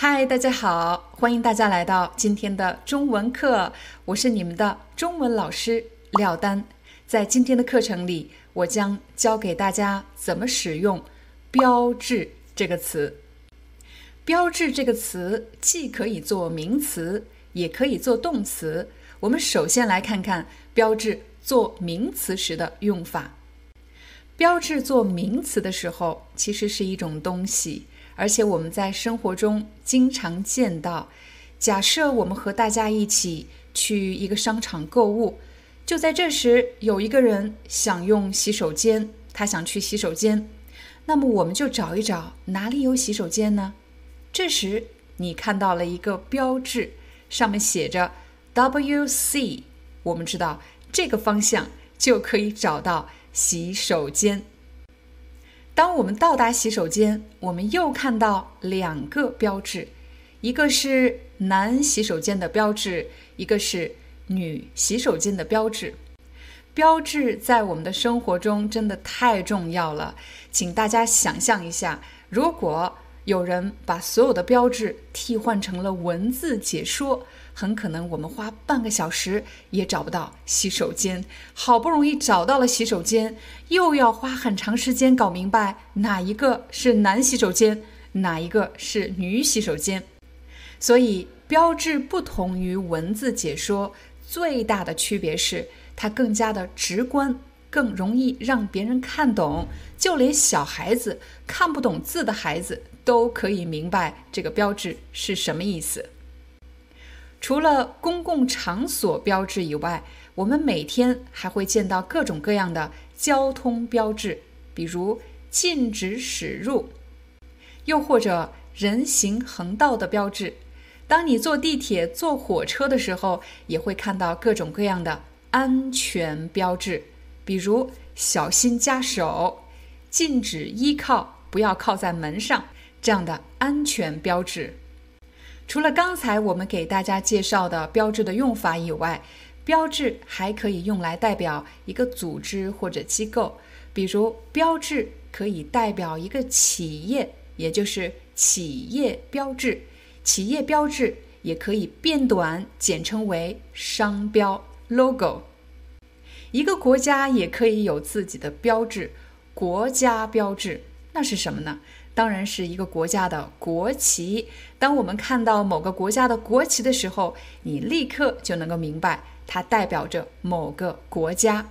嗨，大家好，欢迎大家来到今天的中文课，我是你们的中文老师廖丹。在今天的课程里，我将教给大家怎么使用“标志”这个词。标志这个词既可以做名词，也可以做动词。我们首先来看看标志做名词时的用法。标志做名词的时候，其实是一种东西。而且我们在生活中经常见到。假设我们和大家一起去一个商场购物，就在这时，有一个人想用洗手间，他想去洗手间，那么我们就找一找哪里有洗手间呢？这时你看到了一个标志，上面写着 WC，我们知道这个方向就可以找到洗手间。当我们到达洗手间，我们又看到两个标志，一个是男洗手间的标志，一个是女洗手间的标志。标志在我们的生活中真的太重要了，请大家想象一下，如果有人把所有的标志替换成了文字解说。很可能我们花半个小时也找不到洗手间，好不容易找到了洗手间，又要花很长时间搞明白哪一个是男洗手间，哪一个是女洗手间。所以，标志不同于文字解说，最大的区别是它更加的直观，更容易让别人看懂。就连小孩子看不懂字的孩子都可以明白这个标志是什么意思。除了公共场所标志以外，我们每天还会见到各种各样的交通标志，比如禁止驶入，又或者人行横道的标志。当你坐地铁、坐火车的时候，也会看到各种各样的安全标志，比如小心夹手、禁止依靠、不要靠在门上这样的安全标志。除了刚才我们给大家介绍的标志的用法以外，标志还可以用来代表一个组织或者机构。比如，标志可以代表一个企业，也就是企业标志；企业标志也可以变短，简称为商标 （logo）。一个国家也可以有自己的标志，国家标志那是什么呢？当然是一个国家的国旗。当我们看到某个国家的国旗的时候，你立刻就能够明白它代表着某个国家。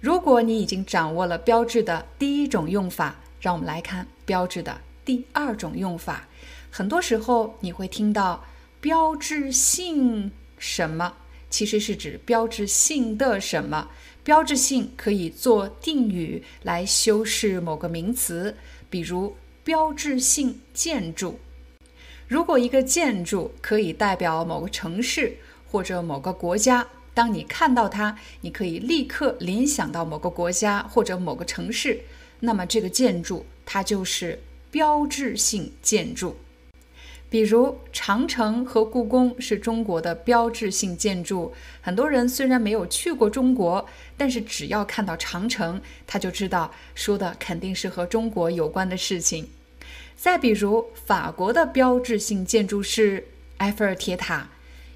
如果你已经掌握了标志的第一种用法，让我们来看标志的第二种用法。很多时候你会听到“标志性什么”，其实是指标志性的什么。标志性可以做定语来修饰某个名词。比如标志性建筑，如果一个建筑可以代表某个城市或者某个国家，当你看到它，你可以立刻联想到某个国家或者某个城市，那么这个建筑它就是标志性建筑。比如长城和故宫是中国的标志性建筑，很多人虽然没有去过中国，但是只要看到长城，他就知道说的肯定是和中国有关的事情。再比如法国的标志性建筑是埃菲尔铁塔，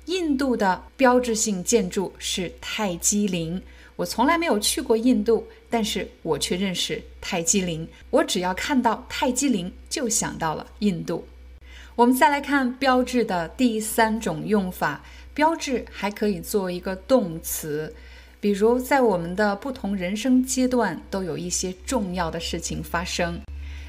印度的标志性建筑是泰姬陵。我从来没有去过印度，但是我却认识泰姬陵。我只要看到泰姬陵，就想到了印度。我们再来看标志的第三种用法，标志还可以做一个动词，比如在我们的不同人生阶段都有一些重要的事情发生，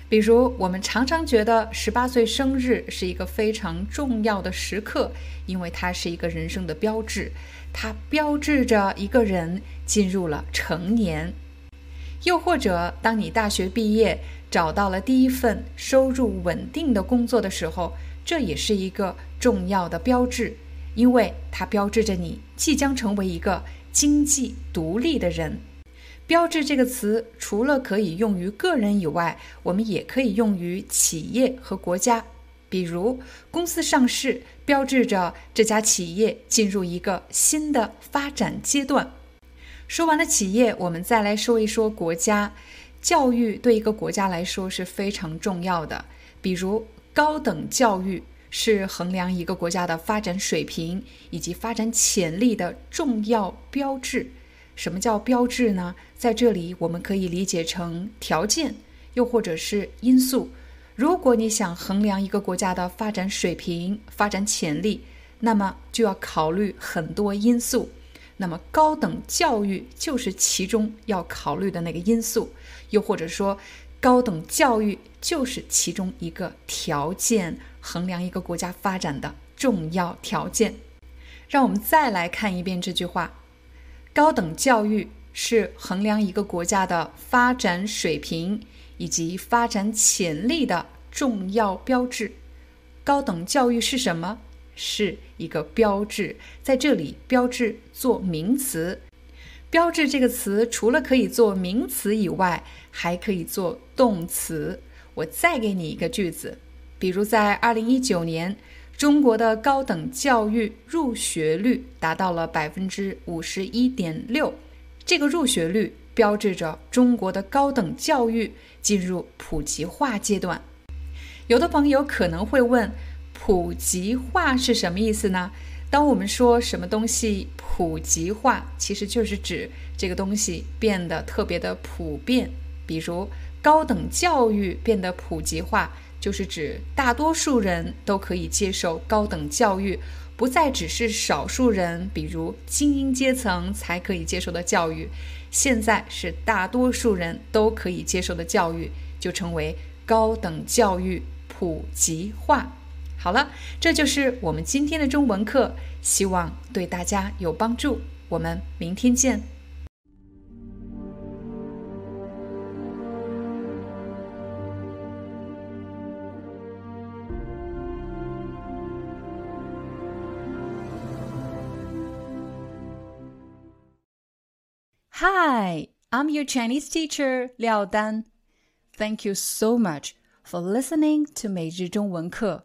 比如，我们常常觉得十八岁生日是一个非常重要的时刻，因为它是一个人生的标志，它标志着一个人进入了成年。又或者，当你大学毕业，找到了第一份收入稳定的工作的时候，这也是一个重要的标志，因为它标志着你即将成为一个经济独立的人。标志这个词除了可以用于个人以外，我们也可以用于企业和国家。比如，公司上市标志着这家企业进入一个新的发展阶段。说完了企业，我们再来说一说国家。教育对一个国家来说是非常重要的。比如，高等教育是衡量一个国家的发展水平以及发展潜力的重要标志。什么叫标志呢？在这里，我们可以理解成条件，又或者是因素。如果你想衡量一个国家的发展水平、发展潜力，那么就要考虑很多因素。那么，高等教育就是其中要考虑的那个因素，又或者说，高等教育就是其中一个条件，衡量一个国家发展的重要条件。让我们再来看一遍这句话。高等教育是衡量一个国家的发展水平以及发展潜力的重要标志。高等教育是什么？是一个标志。在这里，标志做名词。标志这个词除了可以做名词以外，还可以做动词。我再给你一个句子，比如在二零一九年。中国的高等教育入学率达到了百分之五十一点六，这个入学率标志着中国的高等教育进入普及化阶段。有的朋友可能会问，普及化是什么意思呢？当我们说什么东西普及化，其实就是指这个东西变得特别的普遍，比如高等教育变得普及化。就是指大多数人都可以接受高等教育，不再只是少数人，比如精英阶层才可以接受的教育。现在是大多数人都可以接受的教育，就称为高等教育普及化。好了，这就是我们今天的中文课，希望对大家有帮助。我们明天见。Hi, I'm your Chinese teacher, Liao Dan. Thank you so much for listening to 每日中文课.